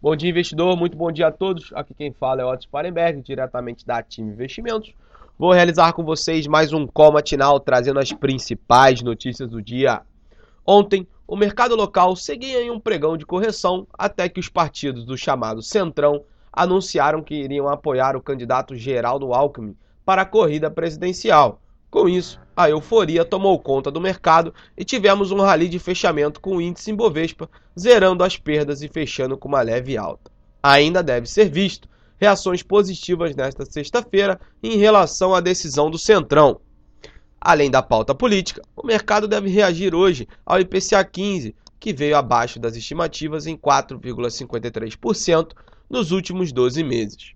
Bom dia, investidor. Muito bom dia a todos. Aqui quem fala é Otto Sparenberg, diretamente da Atim Investimentos. Vou realizar com vocês mais um call matinal trazendo as principais notícias do dia. Ontem, o mercado local seguia em um pregão de correção até que os partidos do chamado Centrão anunciaram que iriam apoiar o candidato Geraldo Alckmin para a corrida presidencial. Com isso, a euforia tomou conta do mercado e tivemos um rally de fechamento com o índice Ibovespa zerando as perdas e fechando com uma leve alta. Ainda deve ser visto reações positivas nesta sexta-feira em relação à decisão do Centrão. Além da pauta política, o mercado deve reagir hoje ao IPCA 15, que veio abaixo das estimativas em 4,53% nos últimos 12 meses.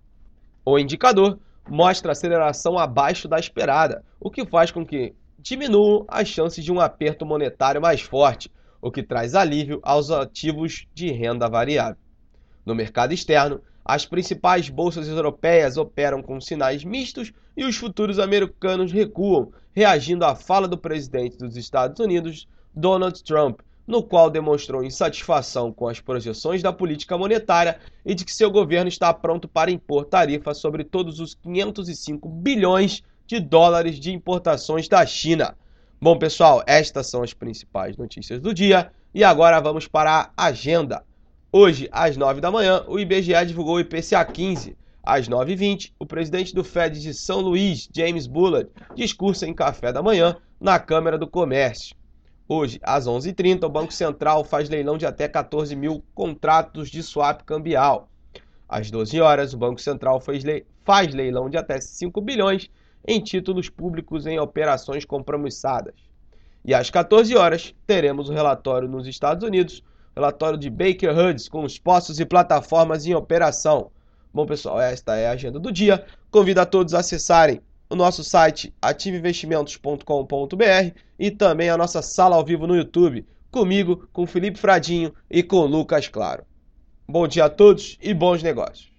O indicador mostra aceleração abaixo da esperada, o que faz com que diminuam as chances de um aperto monetário mais forte, o que traz alívio aos ativos de renda variável. No mercado externo, as principais bolsas europeias operam com sinais mistos e os futuros americanos recuam, reagindo à fala do presidente dos Estados Unidos, Donald Trump, no qual demonstrou insatisfação com as projeções da política monetária e de que seu governo está pronto para impor tarifas sobre todos os 505 bilhões de dólares de importações da China. Bom, pessoal, estas são as principais notícias do dia e agora vamos para a agenda. Hoje, às 9 da manhã, o IBGE divulgou o IPCA 15. Às 9h20, o presidente do Fed de São Luís, James Bullard, discursa em café da manhã na Câmara do Comércio. Hoje, às 11h30, o Banco Central faz leilão de até 14 mil contratos de swap cambial. Às 12 horas, o Banco Central faz leilão de até 5 bilhões em títulos públicos em operações compromissadas. E às 14 horas, teremos o relatório nos Estados Unidos, relatório de Baker Hughes com os postos e plataformas em operação. Bom, pessoal, esta é a agenda do dia. Convido a todos a acessarem o nosso site ativeinvestimentos.com.br e também a nossa sala ao vivo no YouTube, comigo, com Felipe Fradinho e com Lucas Claro. Bom dia a todos e bons negócios.